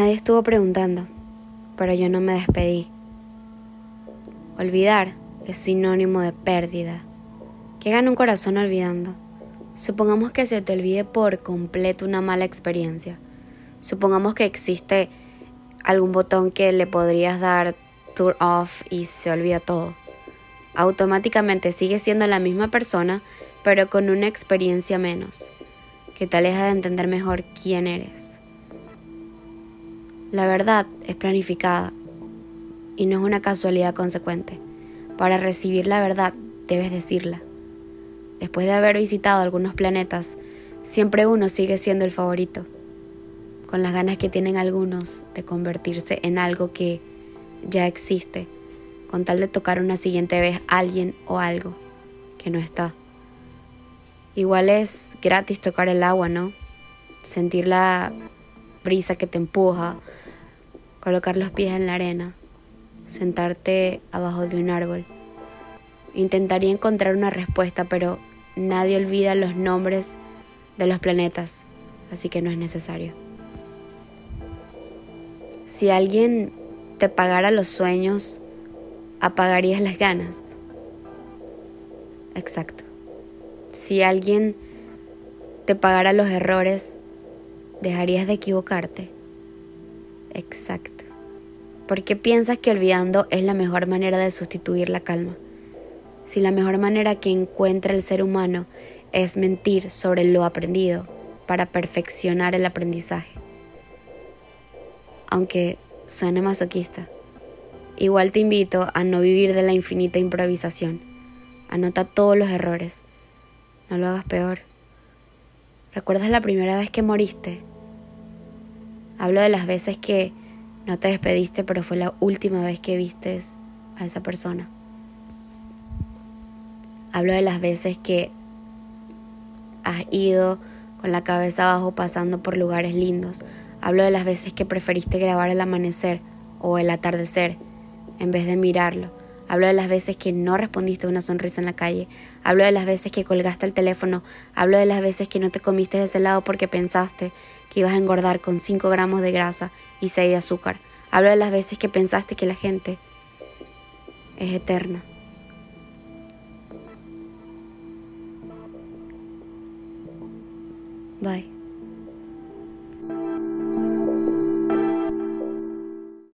Nadie estuvo preguntando, pero yo no me despedí. Olvidar es sinónimo de pérdida. ¿Qué gana un corazón olvidando? Supongamos que se te olvide por completo una mala experiencia. Supongamos que existe algún botón que le podrías dar turn off y se olvida todo. Automáticamente sigues siendo la misma persona, pero con una experiencia menos, que te aleja de entender mejor quién eres. La verdad es planificada y no es una casualidad consecuente. Para recibir la verdad debes decirla. Después de haber visitado algunos planetas, siempre uno sigue siendo el favorito, con las ganas que tienen algunos de convertirse en algo que ya existe, con tal de tocar una siguiente vez a alguien o algo que no está. Igual es gratis tocar el agua, ¿no? Sentir la brisa que te empuja, colocar los pies en la arena, sentarte abajo de un árbol. Intentaría encontrar una respuesta, pero nadie olvida los nombres de los planetas, así que no es necesario. Si alguien te pagara los sueños, apagarías las ganas. Exacto. Si alguien te pagara los errores, dejarías de equivocarte. Exacto. ¿Por qué piensas que olvidando es la mejor manera de sustituir la calma? Si la mejor manera que encuentra el ser humano es mentir sobre lo aprendido para perfeccionar el aprendizaje. Aunque suene masoquista, igual te invito a no vivir de la infinita improvisación. Anota todos los errores. No lo hagas peor. ¿Recuerdas la primera vez que moriste? Hablo de las veces que no te despediste, pero fue la última vez que vistes a esa persona. Hablo de las veces que has ido con la cabeza abajo pasando por lugares lindos. Hablo de las veces que preferiste grabar el amanecer o el atardecer en vez de mirarlo. Hablo de las veces que no respondiste una sonrisa en la calle. Hablo de las veces que colgaste el teléfono. Hablo de las veces que no te comiste ese helado porque pensaste que ibas a engordar con 5 gramos de grasa y 6 de azúcar. Hablo de las veces que pensaste que la gente es eterna. Bye.